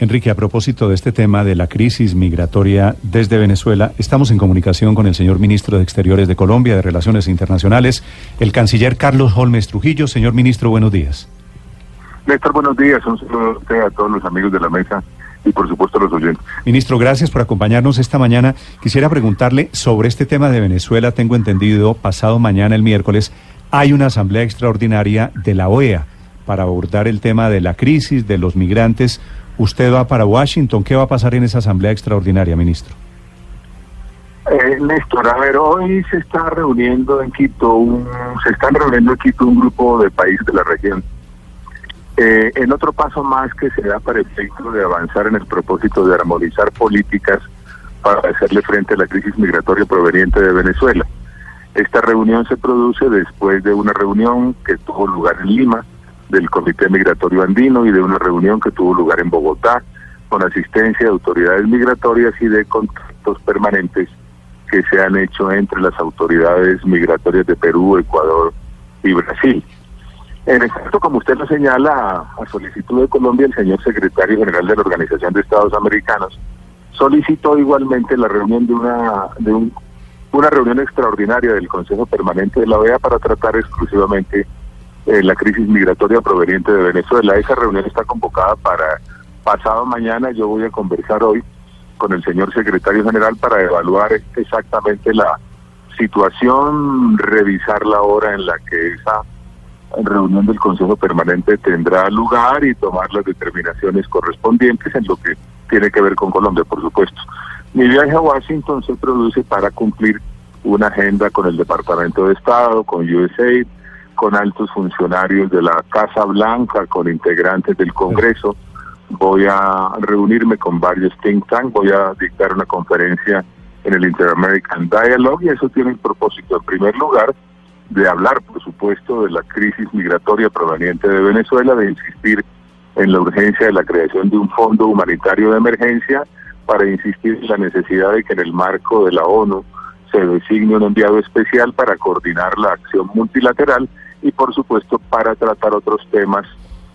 Enrique, a propósito de este tema de la crisis migratoria desde Venezuela, estamos en comunicación con el señor ministro de Exteriores de Colombia, de Relaciones Internacionales, el canciller Carlos Holmes Trujillo. Señor ministro, buenos días. Néstor, buenos días. Un saludo a a todos los amigos de la mesa y por supuesto a los oyentes. Ministro, gracias por acompañarnos esta mañana. Quisiera preguntarle sobre este tema de Venezuela. Tengo entendido, pasado mañana, el miércoles, hay una asamblea extraordinaria de la OEA para abordar el tema de la crisis de los migrantes. Usted va para Washington. ¿Qué va a pasar en esa asamblea extraordinaria, ministro? Eh, Néstor, a ver, hoy se está reuniendo en Quito, un, se están reuniendo en Quito un grupo de países de la región. Eh, en otro paso más que se da para efecto de avanzar en el propósito de armonizar políticas para hacerle frente a la crisis migratoria proveniente de Venezuela. Esta reunión se produce después de una reunión que tuvo lugar en Lima, del Comité Migratorio Andino y de una reunión que tuvo lugar en Bogotá con asistencia de autoridades migratorias y de contactos permanentes que se han hecho entre las autoridades migratorias de Perú, Ecuador y Brasil. En efecto, como usted lo señala, a solicitud de Colombia, el señor secretario general de la Organización de Estados Americanos solicitó igualmente la reunión de una de un, una reunión extraordinaria del Consejo Permanente de la OEA para tratar exclusivamente eh, la crisis migratoria proveniente de Venezuela. Esa reunión está convocada para pasado mañana. Yo voy a conversar hoy con el señor secretario general para evaluar exactamente la situación, revisar la hora en la que esa reunión del Consejo Permanente tendrá lugar y tomar las determinaciones correspondientes en lo que tiene que ver con Colombia, por supuesto. Mi viaje a Washington se produce para cumplir una agenda con el Departamento de Estado, con USAID, con altos funcionarios de la Casa Blanca, con integrantes del Congreso. Voy a reunirme con varios think tanks, voy a dictar una conferencia en el Inter-American Dialogue y eso tiene el propósito, en primer lugar, de hablar, por supuesto, de la crisis migratoria proveniente de Venezuela, de insistir en la urgencia de la creación de un fondo humanitario de emergencia, para insistir en la necesidad de que en el marco de la ONU se designe un enviado especial para coordinar la acción multilateral y por supuesto para tratar otros temas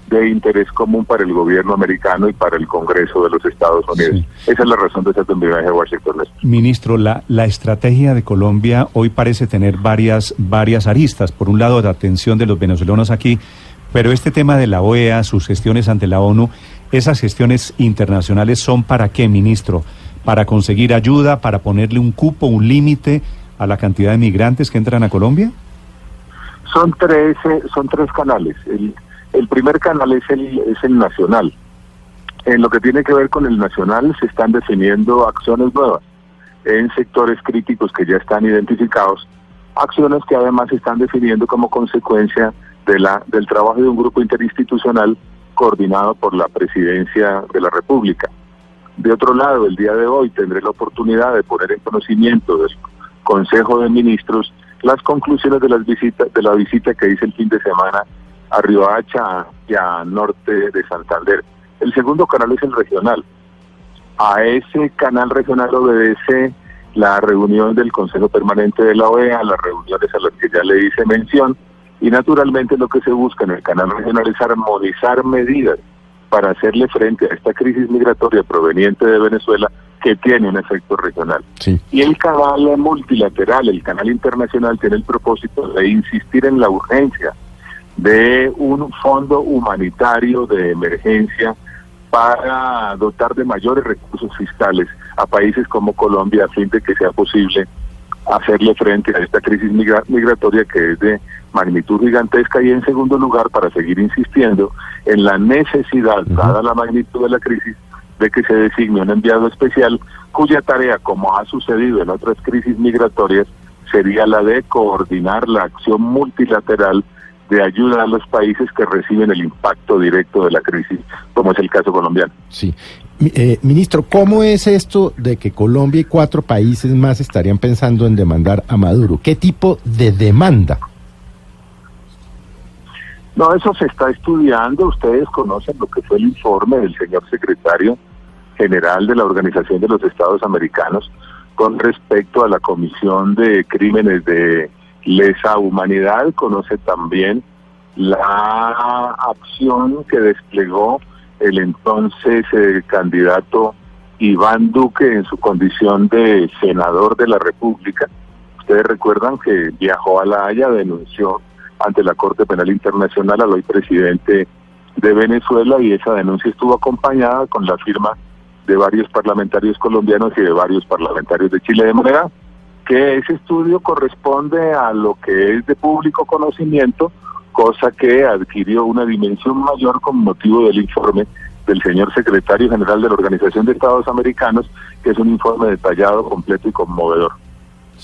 de interés común para el gobierno americano y para el Congreso de los Estados Unidos. Esa es la razón de este viaje a Washington. Ministro, la, la estrategia de Colombia hoy parece tener varias, varias aristas. Por un lado, la atención de los venezolanos aquí, pero este tema de la OEA, sus gestiones ante la ONU, esas gestiones internacionales son para qué, ministro? Para conseguir ayuda, para ponerle un cupo, un límite a la cantidad de migrantes que entran a Colombia? Son tres, eh, son tres canales. El, el primer canal es el, es el nacional. En lo que tiene que ver con el nacional se están definiendo acciones nuevas en sectores críticos que ya están identificados, acciones que además se están definiendo como consecuencia de la, del trabajo de un grupo interinstitucional coordinado por la Presidencia de la República. De otro lado, el día de hoy tendré la oportunidad de poner en conocimiento del Consejo de Ministros las conclusiones de las visitas de la visita que hice el fin de semana a Riohacha y a norte de Santander. El segundo canal es el regional. A ese canal regional obedece la reunión del Consejo Permanente de la OEA, las reuniones a las que ya le hice mención, y naturalmente lo que se busca en el canal regional es armonizar medidas para hacerle frente a esta crisis migratoria proveniente de Venezuela que tiene un efecto regional. Y el canal multilateral, el canal internacional, tiene el propósito de insistir en la urgencia de un fondo humanitario de emergencia para dotar de mayores recursos fiscales a países como Colombia a fin de que sea posible hacerle frente a esta crisis migratoria que es de magnitud gigantesca. Y en segundo lugar para seguir insistiendo en la necesidad, dada la magnitud de la crisis, de que se designe un enviado especial cuya tarea, como ha sucedido en otras crisis migratorias, sería la de coordinar la acción multilateral de ayuda a los países que reciben el impacto directo de la crisis, como es el caso colombiano. Sí. Eh, ministro, ¿cómo es esto de que Colombia y cuatro países más estarían pensando en demandar a Maduro? ¿Qué tipo de demanda? No, eso se está estudiando. Ustedes conocen lo que fue el informe del señor secretario general de la Organización de los Estados Americanos con respecto a la Comisión de Crímenes de Lesa Humanidad. Conoce también la acción que desplegó el entonces eh, candidato Iván Duque en su condición de senador de la República. Ustedes recuerdan que viajó a La Haya, denunció ante la Corte Penal Internacional al hoy presidente de Venezuela y esa denuncia estuvo acompañada con la firma de varios parlamentarios colombianos y de varios parlamentarios de Chile, de manera que ese estudio corresponde a lo que es de público conocimiento, cosa que adquirió una dimensión mayor con motivo del informe del señor secretario general de la Organización de Estados Americanos, que es un informe detallado, completo y conmovedor.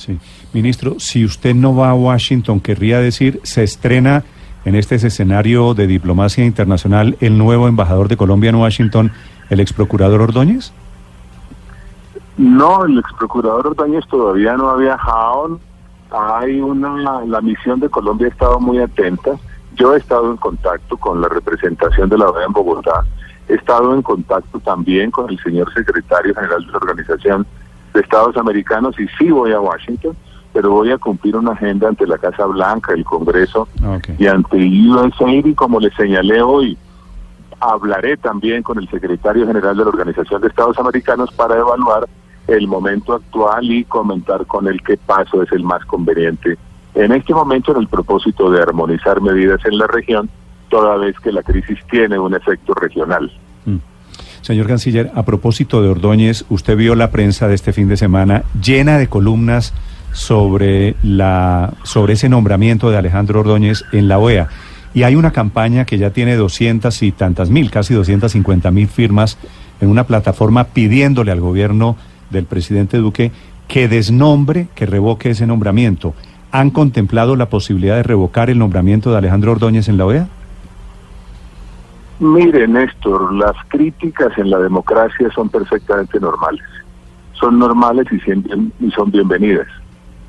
Sí. Ministro, si usted no va a Washington, querría decir, se estrena en este escenario de diplomacia internacional el nuevo embajador de Colombia en Washington, el ex procurador Ordóñez? No, el ex procurador Ordóñez todavía no ha viajado. Hay una, la misión de Colombia ha estado muy atenta. Yo he estado en contacto con la representación de la OEA en Bogotá. He estado en contacto también con el señor secretario general de la Organización de Estados Americanos y sí voy a Washington, pero voy a cumplir una agenda ante la Casa Blanca, el Congreso y ante USAID y como le señalé hoy, hablaré también con el secretario general de la Organización de Estados Americanos para evaluar el momento actual y comentar con él qué paso es el más conveniente en este momento en el propósito de armonizar medidas en la región, toda vez que la crisis tiene un efecto regional. Mm. Señor canciller, a propósito de Ordóñez, usted vio la prensa de este fin de semana llena de columnas sobre la sobre ese nombramiento de Alejandro Ordóñez en la OEA. Y hay una campaña que ya tiene doscientas y tantas mil, casi 250 mil firmas en una plataforma pidiéndole al gobierno del presidente Duque que desnombre, que revoque ese nombramiento. ¿Han contemplado la posibilidad de revocar el nombramiento de Alejandro Ordóñez en la OEA? Mire, Néstor, las críticas en la democracia son perfectamente normales. Son normales y son bienvenidas.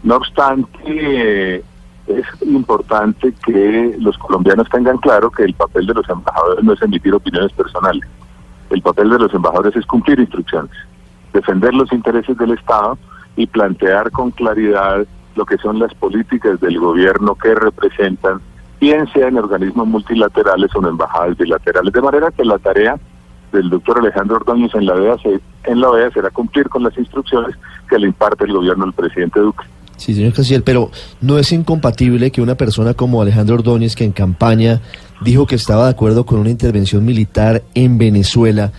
No obstante, es importante que los colombianos tengan claro que el papel de los embajadores no es emitir opiniones personales. El papel de los embajadores es cumplir instrucciones, defender los intereses del Estado y plantear con claridad lo que son las políticas del gobierno que representan, bien sea en organismos multilaterales o en embajadas bilaterales. De manera que la tarea del doctor Alejandro Ordóñez en la OEA, en la OEA será cumplir con las instrucciones que le imparte el gobierno al presidente Duque. Sí, señor Canciller, pero ¿no es incompatible que una persona como Alejandro Ordóñez, que en campaña dijo que estaba de acuerdo con una intervención militar en Venezuela,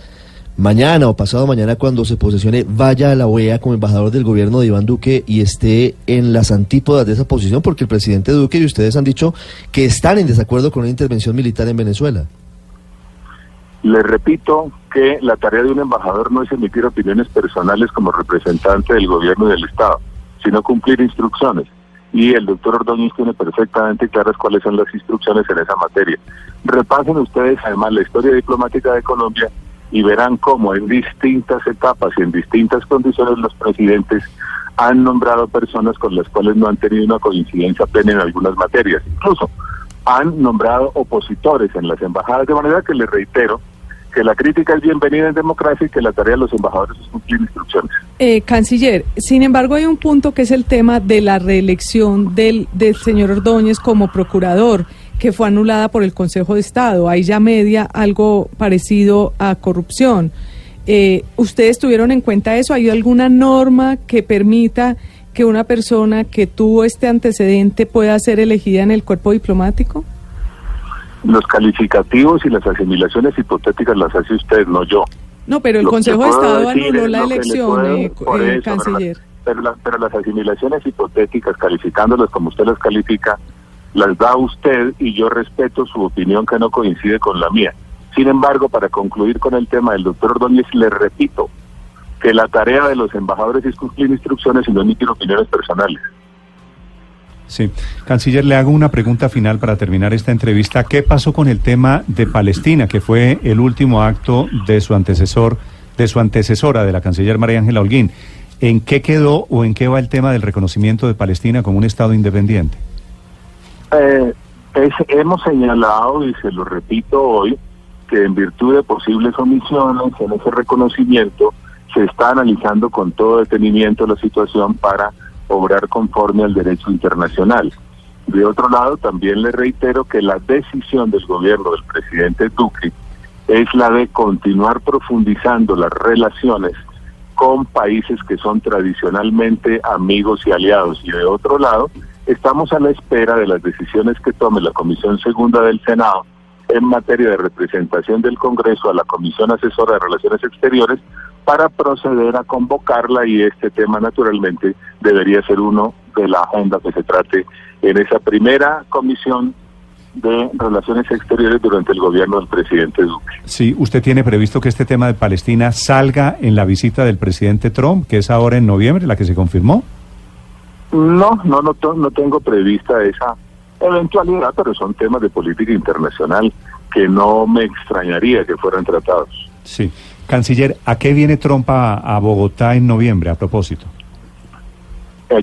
mañana o pasado mañana cuando se posesione vaya a la OEA como embajador del gobierno de Iván Duque y esté en las antípodas de esa posición? Porque el presidente Duque y ustedes han dicho que están en desacuerdo con una intervención militar en Venezuela. Le repito que la tarea de un embajador no es emitir opiniones personales como representante del gobierno y del Estado sino cumplir instrucciones. Y el doctor Ordóñez tiene perfectamente claras cuáles son las instrucciones en esa materia. Repasen ustedes además la historia diplomática de Colombia y verán cómo en distintas etapas y en distintas condiciones los presidentes han nombrado personas con las cuales no han tenido una coincidencia plena en algunas materias. Incluso han nombrado opositores en las embajadas, de manera que les reitero que la crítica es bienvenida en democracia y que la tarea de los embajadores es cumplir instrucciones. Eh, canciller, sin embargo hay un punto que es el tema de la reelección del, del señor Ordóñez como procurador, que fue anulada por el Consejo de Estado. Hay ya media algo parecido a corrupción. Eh, ¿Ustedes tuvieron en cuenta eso? ¿Hay alguna norma que permita que una persona que tuvo este antecedente pueda ser elegida en el cuerpo diplomático? Los calificativos y las asimilaciones hipotéticas las hace usted, no yo. No, pero el Consejo de Estado anuló la elección, eh, eh, canciller. Pero, pero, las asimilaciones hipotéticas, calificándolas como usted las califica, las da usted y yo respeto su opinión que no coincide con la mía. Sin embargo, para concluir con el tema del doctor Ordóñez, le repito que la tarea de los embajadores es cumplir instrucciones y no emitir opiniones personales. Sí, canciller, le hago una pregunta final para terminar esta entrevista. ¿Qué pasó con el tema de Palestina, que fue el último acto de su antecesor, de su antecesora, de la canciller María Ángela Holguín? ¿En qué quedó o en qué va el tema del reconocimiento de Palestina como un Estado independiente? Eh, hemos señalado, y se lo repito hoy, que en virtud de posibles omisiones en ese reconocimiento se está analizando con todo detenimiento la situación para obrar conforme al derecho internacional. De otro lado, también le reitero que la decisión del gobierno del presidente Duque es la de continuar profundizando las relaciones con países que son tradicionalmente amigos y aliados. Y de otro lado, estamos a la espera de las decisiones que tome la Comisión Segunda del Senado en materia de representación del Congreso a la Comisión Asesora de Relaciones Exteriores para proceder a convocarla y este tema naturalmente debería ser uno de la agenda que se trate en esa primera comisión de Relaciones Exteriores durante el gobierno del presidente Duque. Sí, ¿usted tiene previsto que este tema de Palestina salga en la visita del presidente Trump, que es ahora en noviembre, la que se confirmó? No, no, no, no tengo prevista esa eventualidad, pero son temas de política internacional que no me extrañaría que fueran tratados. Sí. Canciller, ¿a qué viene Trump a, a Bogotá en noviembre, a propósito?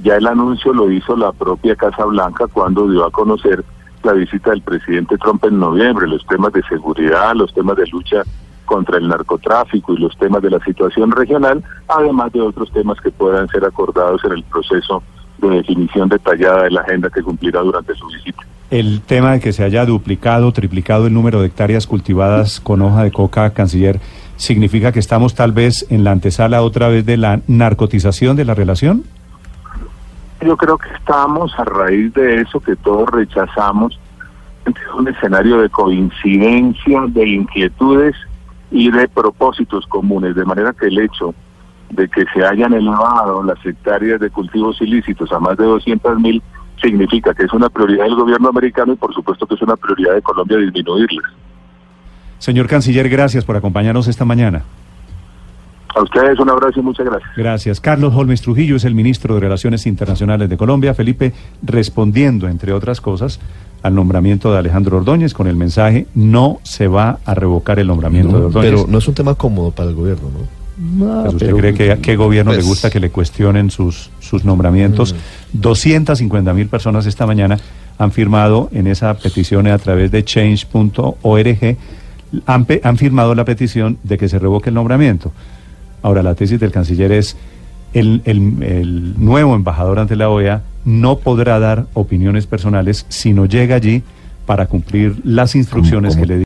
Ya el anuncio lo hizo la propia Casa Blanca cuando dio a conocer la visita del presidente Trump en noviembre, los temas de seguridad, los temas de lucha contra el narcotráfico y los temas de la situación regional, además de otros temas que puedan ser acordados en el proceso de definición detallada de la agenda que cumplirá durante su visita. El tema de que se haya duplicado, triplicado el número de hectáreas cultivadas con hoja de coca, canciller, ¿significa que estamos tal vez en la antesala otra vez de la narcotización de la relación? Yo creo que estamos a raíz de eso que todos rechazamos, un escenario de coincidencia, de inquietudes y de propósitos comunes, de manera que el hecho de que se hayan elevado las hectáreas de cultivos ilícitos a más de 200 mil significa que es una prioridad del gobierno americano y por supuesto que es una prioridad de Colombia disminuirlas. Señor Canciller, gracias por acompañarnos esta mañana. A ustedes un abrazo y muchas gracias. Gracias. Carlos Holmes Trujillo es el ministro de Relaciones Internacionales de Colombia. Felipe, respondiendo, entre otras cosas, al nombramiento de Alejandro Ordóñez con el mensaje no se va a revocar el nombramiento de Ordóñez. Pero no es un tema cómodo para el gobierno, ¿no? Pues ¿Usted cree que a qué gobierno le pues- gusta que le cuestionen sus, sus nombramientos? 250 mil personas esta mañana han firmado en esa petición a través de change.org, han, han firmado la petición de que se revoque el nombramiento. Ahora, la tesis del canciller es, el, el- el nuevo embajador ante la OEA no podrá dar opiniones personales si no llega allí para cumplir las instrucciones ¿Cómo? que le